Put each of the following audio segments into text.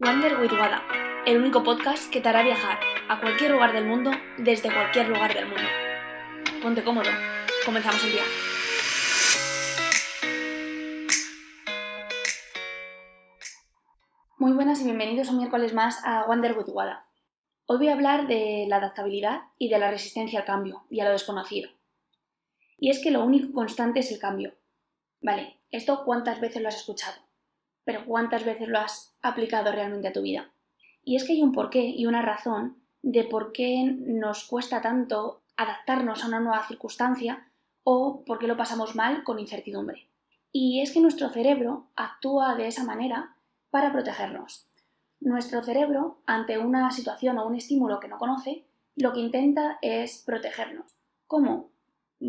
Wander with Wada, el único podcast que te hará viajar a cualquier lugar del mundo desde cualquier lugar del mundo. Ponte cómodo, comenzamos el viaje. Muy buenas y bienvenidos un miércoles más a Wander with Wada. Hoy voy a hablar de la adaptabilidad y de la resistencia al cambio y a lo desconocido. Y es que lo único constante es el cambio. Vale, ¿esto cuántas veces lo has escuchado? Pero ¿cuántas veces lo has aplicado realmente a tu vida? Y es que hay un porqué y una razón de por qué nos cuesta tanto adaptarnos a una nueva circunstancia o por qué lo pasamos mal con incertidumbre. Y es que nuestro cerebro actúa de esa manera para protegernos. Nuestro cerebro, ante una situación o un estímulo que no conoce, lo que intenta es protegernos. ¿Cómo?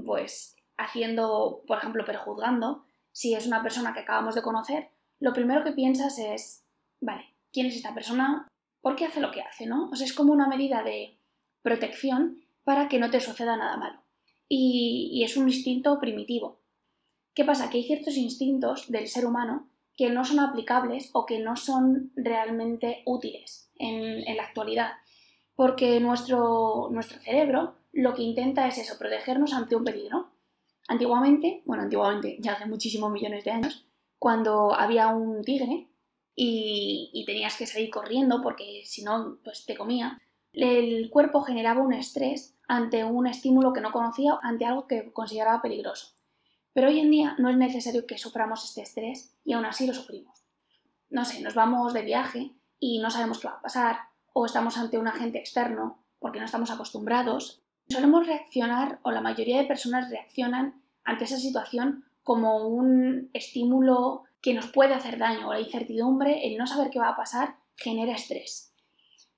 Pues haciendo, por ejemplo, perjuzgando si es una persona que acabamos de conocer lo primero que piensas es, vale, ¿quién es esta persona? ¿Por qué hace lo que hace? ¿no? O sea, es como una medida de protección para que no te suceda nada malo. Y, es un instinto primitivo. ¿Qué pasa? Que hay ciertos instintos del ser humano que no son aplicables o que no son realmente útiles en, en la actualidad. Porque nuestro, nuestro cerebro lo que intenta es eso, protegernos ante un peligro. Antiguamente, bueno, antiguamente, ya hace muchísimos millones de años, cuando había un tigre y, tenías que salir corriendo porque si no, pues te comía, el cuerpo generaba un estrés ante un estímulo que no conocía, ante algo que consideraba peligroso. Pero hoy en día no es necesario que suframos este estrés y aún así lo sufrimos. No sé, nos vamos de viaje y no sabemos qué va a pasar, o estamos ante un agente externo porque no estamos acostumbrados. Solemos reaccionar, o la mayoría de personas reaccionan ante esa situación como un estímulo que nos puede hacer daño. La incertidumbre, el no saber qué va a pasar, genera estrés.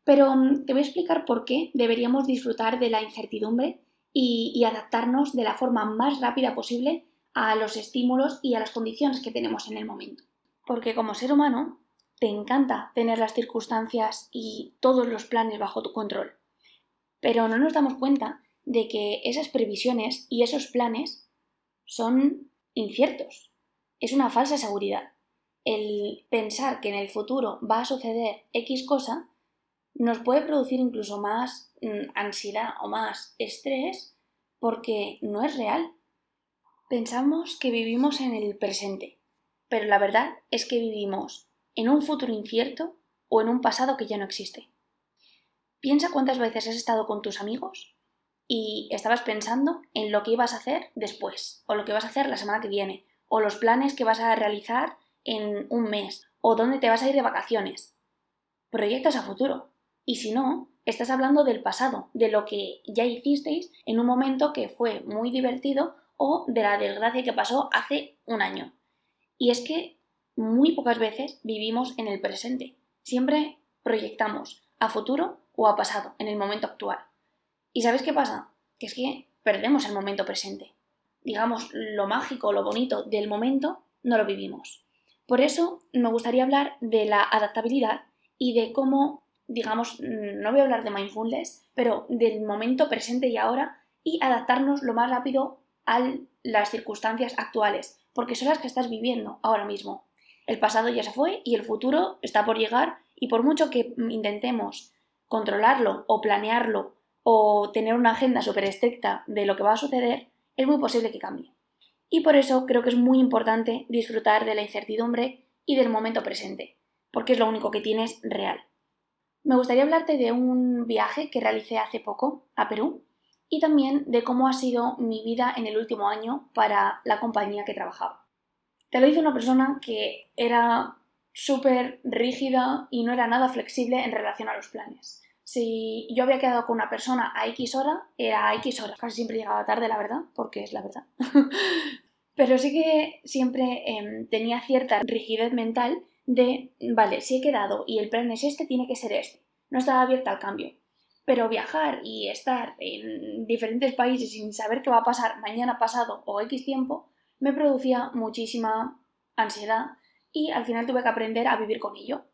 Pero mm, te voy a explicar por qué deberíamos disfrutar de la incertidumbre y, adaptarnos de la forma más rápida posible a los estímulos y a las condiciones que tenemos en el momento. Porque como ser humano te encanta tener las circunstancias y todos los planes bajo tu control. Pero no nos damos cuenta de que esas previsiones y esos planes son inciertos. Es una falsa seguridad. El pensar que en el futuro va a suceder X cosa nos puede producir incluso más mm, ansiedad o más estrés porque no es real. Pensamos que vivimos en el presente, pero la verdad es que vivimos en un futuro incierto o en un pasado que ya no existe. Piensa cuántas veces has estado con tus amigos y estabas pensando en lo que ibas a hacer después, o lo que vas a hacer la semana que viene, o los planes que vas a realizar en un mes, o dónde te vas a ir de vacaciones. Proyectas a futuro. Y si no, estás hablando del pasado, de lo que ya hicisteis en un momento que fue muy divertido o de la desgracia que pasó hace un año. Y es que muy pocas veces vivimos en el presente. Siempre proyectamos a futuro o a pasado en el momento actual. ¿Y sabes qué pasa? Que es que perdemos el momento presente. Digamos, lo mágico, lo bonito del momento, no lo vivimos. Por eso me gustaría hablar de la adaptabilidad y de cómo, digamos, no voy a hablar de mindfulness, pero del momento presente y ahora y adaptarnos lo más rápido a las circunstancias actuales, porque son las que estás viviendo ahora mismo. El pasado ya se fue y el futuro está por llegar y por mucho que intentemos controlarlo o planearlo o tener una agenda súper estricta de lo que va a suceder, es muy posible que cambie. Y por eso creo que es muy importante disfrutar de la incertidumbre y del momento presente, porque es lo único que tienes real. Me gustaría hablarte de un viaje que realicé hace poco a Perú y también de cómo ha sido mi vida en el último año para la compañía que trabajaba. Te lo dice una persona que era súper rígida y no era nada flexible en relación a los planes si yo había quedado con una persona a X hora, era a X hora. Casi siempre llegaba tarde, la verdad, porque es la verdad. Pero sí que siempre em, tenía cierta rigidez mental de, vale, si he quedado y el plan es este, tiene que ser este. No estaba abierta al cambio. Pero viajar y estar en diferentes países sin saber qué va a pasar mañana pasado o X tiempo me producía muchísima ansiedad y al final tuve que aprender a vivir con ello.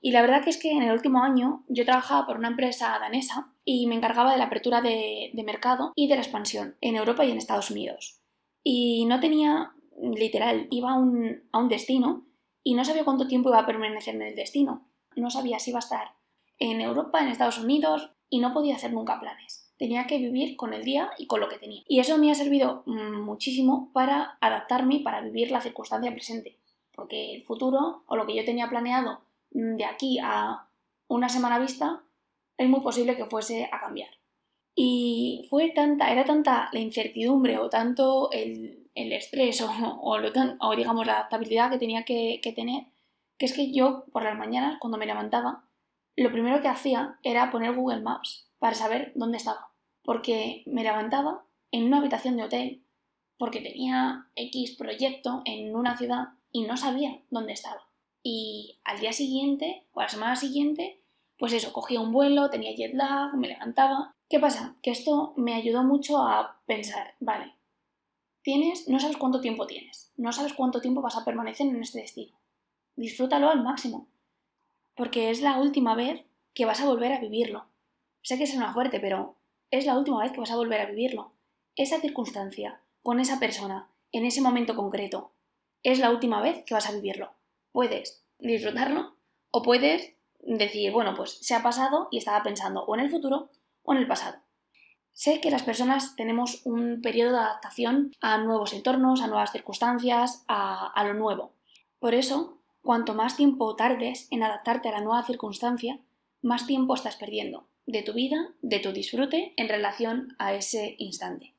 Y la verdad que es que en el último año yo trabajaba por una empresa danesa y me encargaba de la apertura de, mercado y de la expansión en Europa y en Estados Unidos. Y no tenía, literal, iba a un, a un destino y no sabía cuánto tiempo iba a permanecer en el destino. No sabía si iba a estar en Europa, en Estados Unidos, y no podía hacer nunca planes. Tenía que vivir con el día y con lo que tenía. Y eso me ha servido mm, muchísimo para adaptarme, para vivir la circunstancia presente. Porque el futuro, o lo que yo tenía planeado de aquí a una semana vista, es muy posible que fuese a cambiar. Y fue tanta, era tanta la incertidumbre o tanto el, estrés o, lo digamos la adaptabilidad que tenía que, que tener, que es que yo por las mañanas cuando me levantaba, lo primero que hacía era poner Google Maps para saber dónde estaba. Porque me levantaba en una habitación de hotel, porque tenía X proyecto en una ciudad y no sabía dónde estaba. Y al día siguiente o a la semana siguiente, pues eso, cogía un vuelo, tenía jet lag, me levantaba. ¿Qué pasa? Que esto me ayudó mucho a pensar, vale, tienes, no sabes cuánto tiempo tienes, no sabes cuánto tiempo vas a permanecer en este destino. Disfrútalo al máximo, porque es la última vez que vas a volver a vivirlo. Sé que es una fuerte, pero es la última vez que vas a volver a vivirlo. Esa circunstancia, con esa persona, en ese momento concreto, es la última vez que vas a vivirlo. Puedes disfrutarlo o puedes decir, bueno, pues se ha pasado y estaba pensando o en el futuro o en el pasado. Sé que las personas tenemos un periodo de adaptación a nuevos entornos, a nuevas circunstancias, a, lo nuevo. Por eso, cuanto más tiempo tardes en adaptarte a la nueva circunstancia, más tiempo estás perdiendo de tu vida, de tu disfrute en relación a ese instante.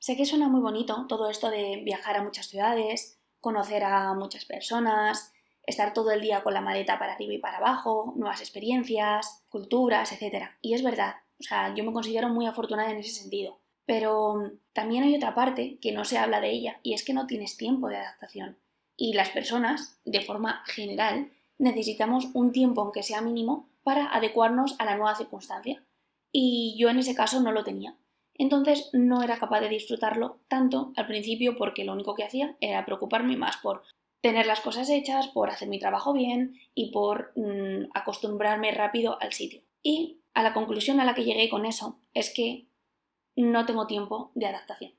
Sé que suena muy bonito todo esto de viajar a muchas ciudades, conocer a muchas personas, estar todo el día con la maleta para arriba y para abajo, nuevas experiencias, culturas, etc. Y es verdad, o sea, yo me considero muy afortunada en ese sentido. Pero también hay otra parte que no se habla de ella y es que no tienes tiempo de adaptación. Y las personas, de forma general, necesitamos un tiempo, aunque sea mínimo, para adecuarnos a la nueva circunstancia. Y yo en ese caso no lo tenía. Entonces no era capaz de disfrutarlo tanto al principio porque lo único que hacía era preocuparme más por tener las cosas hechas, por hacer mi trabajo bien y por mm, acostumbrarme rápido al sitio. Y a la conclusión a la que llegué con eso es que no tengo tiempo de adaptación.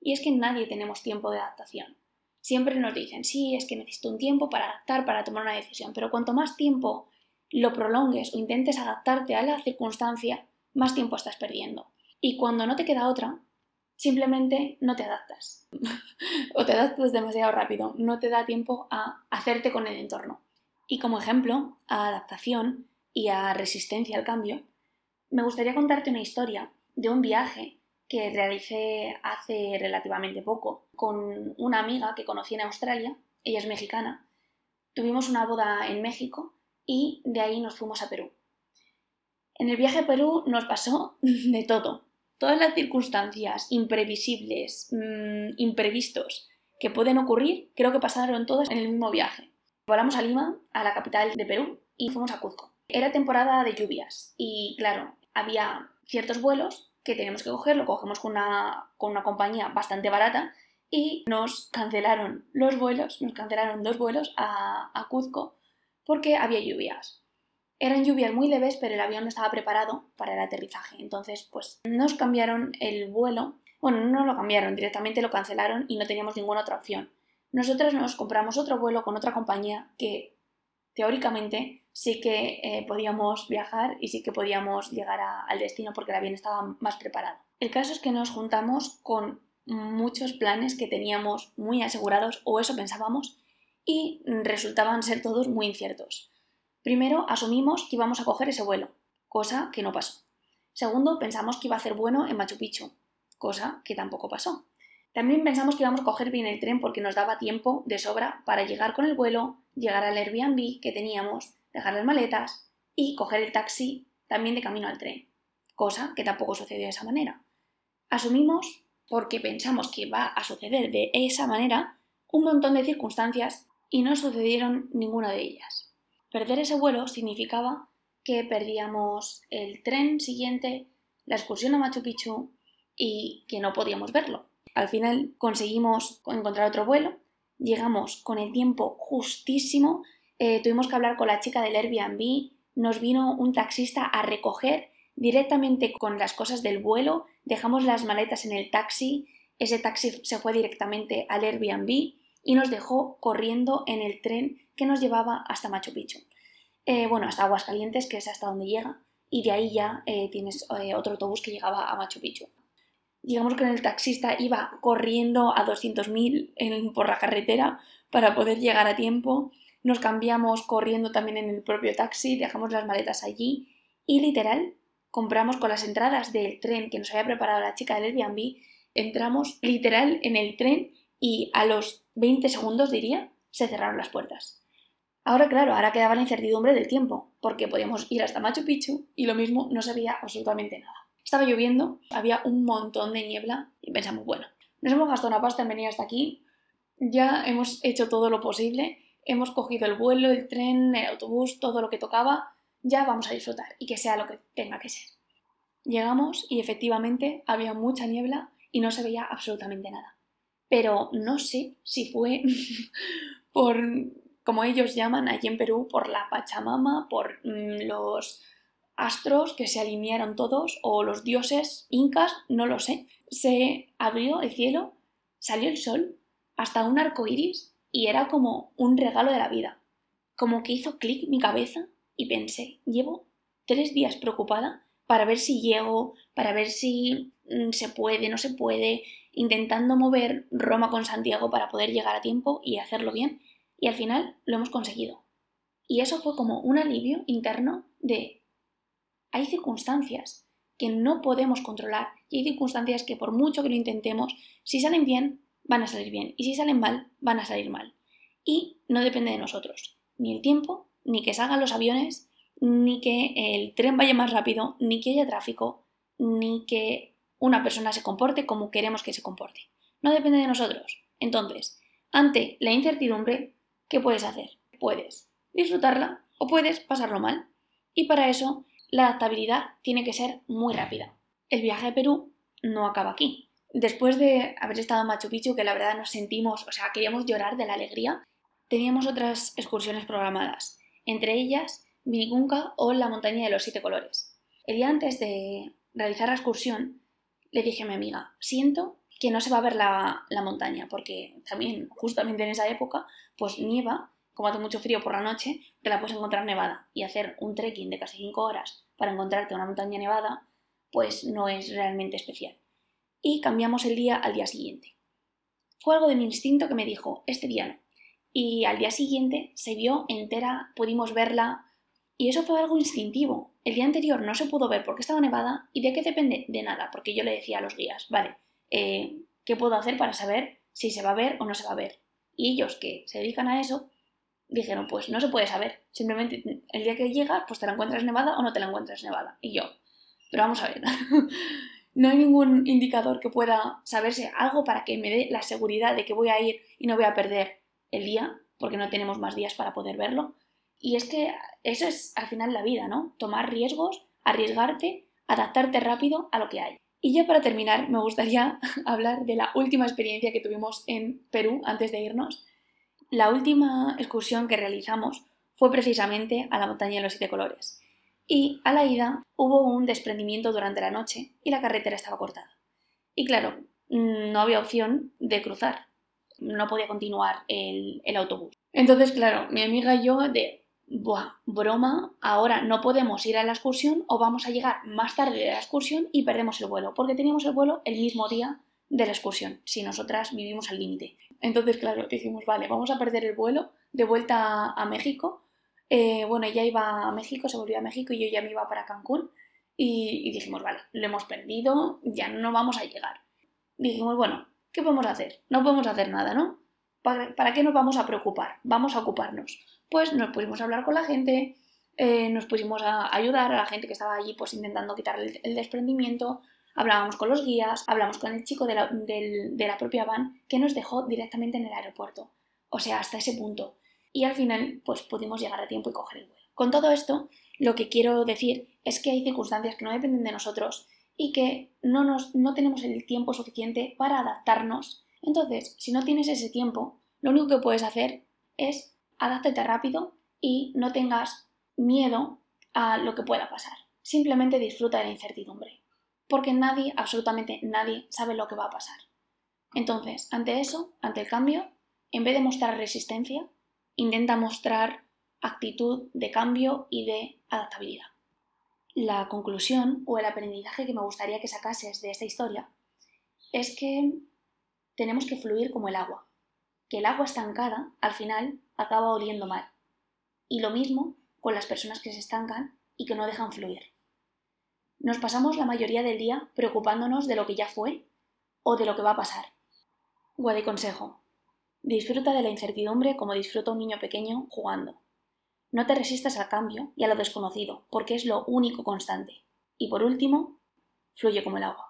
Y es que nadie tenemos tiempo de adaptación. Siempre nos dicen, sí, es que necesito un tiempo para adaptar, para tomar una decisión, pero cuanto más tiempo lo prolongues o intentes adaptarte a la circunstancia, más tiempo estás perdiendo. Y cuando no te queda otra, simplemente no te adaptas. o te adaptas demasiado rápido, no te da tiempo a hacerte con el entorno. Y como ejemplo, a adaptación y a resistencia al cambio, me gustaría contarte una historia de un viaje que realicé hace relativamente poco con una amiga que conocí en Australia, ella es mexicana. Tuvimos una boda en México y de ahí nos fuimos a Perú. En el viaje a Perú nos pasó de todo todas las circunstancias imprevisibles, mm, imprevistos que pueden ocurrir, creo que pasaron todas en el mismo viaje. Volamos a Lima, a la capital de Perú, y fuimos a Cuzco. Era temporada de lluvias y, claro, había ciertos vuelos que teníamos que coger, lo cogemos con una, compañía bastante barata y nos cancelaron los vuelos, nos cancelaron dos vuelos a Cuzco porque había lluvias. Eran lluvias muy leves, pero el avión no estaba preparado para el aterrizaje. Entonces, pues nos cambiaron el vuelo. Bueno, no lo cambiaron, directamente lo cancelaron y no teníamos ninguna otra opción. Nosotros nos compramos otro vuelo con otra compañía que teóricamente sí que eh, podíamos viajar y sí que podíamos llegar al destino porque el avión estaba más preparado. El caso es que nos juntamos con muchos planes que teníamos muy asegurados o eso pensábamos y resultaban ser todos muy inciertos. Primero, asumimos que íbamos a coger ese vuelo, cosa que no pasó. Segundo, pensamos que iba a hacer bueno en Machu Picchu, cosa que tampoco pasó. También pensamos que íbamos a coger bien el tren porque nos daba tiempo de sobra para llegar con el vuelo, llegar al Airbnb que teníamos, dejar las maletas y coger el taxi también de camino al tren, cosa que tampoco sucedió de esa manera. Asumimos, porque pensamos que va a suceder de esa manera, un montón de circunstancias y no sucedieron ninguna de ellas. Perder ese vuelo significaba que perdíamos el tren siguiente, la excursión a Machu Picchu y que no podíamos verlo. Al final conseguimos encontrar otro vuelo, llegamos con el tiempo justísimo, eh, tuvimos que hablar con la chica del Airbnb, nos vino un taxista a recoger directamente con las cosas del vuelo, dejamos las maletas en el taxi, ese taxi se fue directamente al Airbnb y nos dejó corriendo en el tren que nos llevaba hasta Machu Picchu. eh, bueno, hasta Aguascalientes, que es hasta donde llega, y de ahí ya eh, tienes eh, otro autobús que llegaba a Machu Picchu. Digamos que el taxista iba corriendo a 200.000 por la carretera para poder llegar a tiempo. Nos cambiamos corriendo también en el propio taxi, dejamos las maletas allí y literal compramos con las entradas del tren que nos había preparado la chica del Airbnb, entramos literal en el tren y a los 20 segundos diría se cerraron las puertas. Ahora, claro, ahora quedaba la incertidumbre del tiempo, porque podíamos ir hasta Machu Picchu y lo mismo no se veía absolutamente nada. Estaba lloviendo, había un montón de niebla y pensamos, bueno, nos hemos gastado una pasta en venir hasta aquí, ya hemos hecho todo lo posible, hemos cogido el vuelo, el tren, el autobús, todo lo que tocaba, ya vamos a disfrutar y que sea lo que tenga que ser. Llegamos y efectivamente había mucha niebla y no se veía absolutamente nada. Pero no sé si fue por como ellos llaman allí en Perú, por la Pachamama, por mm, los astros que se alinearon todos, o los dioses incas, no lo sé. Se abrió el cielo, salió el sol, hasta un arco iris, y era como un regalo de la vida. Como que hizo clic mi cabeza y pensé, llevo tres días preocupada para ver si llego, para ver si mm, se puede, no se puede, intentando mover Roma con Santiago para poder llegar a tiempo y hacerlo bien y al final lo hemos conseguido. Y eso fue como un alivio interno de hay circunstancias que no podemos controlar y hay circunstancias que por mucho que lo intentemos, si salen bien, van a salir bien y si salen mal, van a salir mal. Y no depende de nosotros, ni el tiempo, ni que salgan los aviones, ni que el tren vaya más rápido, ni que haya tráfico, ni que una persona se comporte como queremos que se comporte. No depende de nosotros. Entonces, ante la incertidumbre, ¿qué puedes hacer? Puedes disfrutarla o puedes pasarlo mal. Y para eso la adaptabilidad tiene que ser muy rápida. El viaje a Perú no acaba aquí. Después de haber estado en Machu Picchu, que la verdad nos sentimos, o sea, queríamos llorar de la alegría, teníamos otras excursiones programadas, entre ellas Vinicunca o la montaña de los siete colores. El día antes de realizar la excursión, le dije a mi amiga, siento que no se va a ver la, la montaña, porque también justamente en esa época pues nieva, como hace mucho frío por la noche, te la puedes encontrar nevada y hacer un trekking de casi 5 horas para encontrarte una montaña nevada, pues no es realmente especial. Y cambiamos el día al día siguiente. Fue algo de mi instinto que me dijo, este día no. Y al día siguiente se vio entera, pudimos verla, y eso fue algo instintivo. El día anterior no se pudo ver porque estaba nevada, ¿y de qué depende? De nada, porque yo le decía a los guías, vale, eh, ¿qué puedo hacer para saber si se va a ver o no se va a ver? Y ellos que se dedican a eso, dijeron, pues no se puede saber. Simplemente el día que llegas, pues te la encuentras nevada o no te la encuentras nevada. Y yo, pero vamos a ver. no hay ningún indicador que pueda saberse algo para que me dé la seguridad de que voy a ir y no voy a perder el día, porque no tenemos más días para poder verlo. Y es que eso es al final la vida, ¿no? Tomar riesgos, arriesgarte, adaptarte rápido a lo que hay. Y ya para terminar, me gustaría hablar de la última experiencia que tuvimos en Perú antes de irnos. La última excursión que realizamos fue precisamente a la montaña de los siete colores. Y a la ida hubo un desprendimiento durante la noche y la carretera estaba cortada. Y claro, mm, no había opción de cruzar. No podía continuar el, el autobús. Entonces, claro, mi amiga y yo de Buah, broma, ahora no podemos ir a la excursión o vamos a llegar más tarde de la excursión y perdemos el vuelo, porque teníamos el vuelo el mismo día de la excursión, si nosotras vivimos al límite. Entonces, claro, dijimos, vale, vamos a perder el vuelo de vuelta a México. Eh, bueno, ella iba a México, se volvió a México y yo ya me iba para Cancún. Y, y dijimos, vale, lo hemos perdido, ya no vamos a llegar. Dijimos, bueno, ¿qué podemos hacer? No podemos hacer nada, ¿no? ¿Para, qué nos vamos a preocupar? Vamos a ocuparnos. Pues nos pusimos a hablar con la gente, eh, nos pusimos a ayudar a la gente que estaba allí pues intentando quitar el, desprendimiento, hablábamos con los guías, hablamos con el chico de la, de la propia van que nos dejó directamente en el aeropuerto. O sea, hasta ese punto. Y al final pues pudimos llegar a tiempo y coger el vuelo. Con todo esto, lo que quiero decir es que hay circunstancias que no dependen de nosotros y que no, nos, no tenemos el tiempo suficiente para adaptarnos entonces, si no tienes ese tiempo, lo único que puedes hacer es adáptate rápido y no tengas miedo a lo que pueda pasar. Simplemente disfruta de la incertidumbre. Porque nadie, absolutamente nadie, sabe lo que va a pasar. Entonces, ante eso, ante el cambio, en vez de mostrar resistencia, intenta mostrar actitud de cambio y de adaptabilidad. La conclusión o el aprendizaje que me gustaría que sacases de esta historia es que tenemos que fluir como el agua, que el agua estancada al final acaba oliendo mal. Y lo mismo con las personas que se estancan y que no dejan fluir. Nos pasamos la mayoría del día preocupándonos de lo que ya fue o de lo que va a pasar. Guade consejo. Disfruta de la incertidumbre como disfruta un niño pequeño jugando. No te resistas al cambio y a lo desconocido, porque es lo único constante. Y por último, fluye como el agua.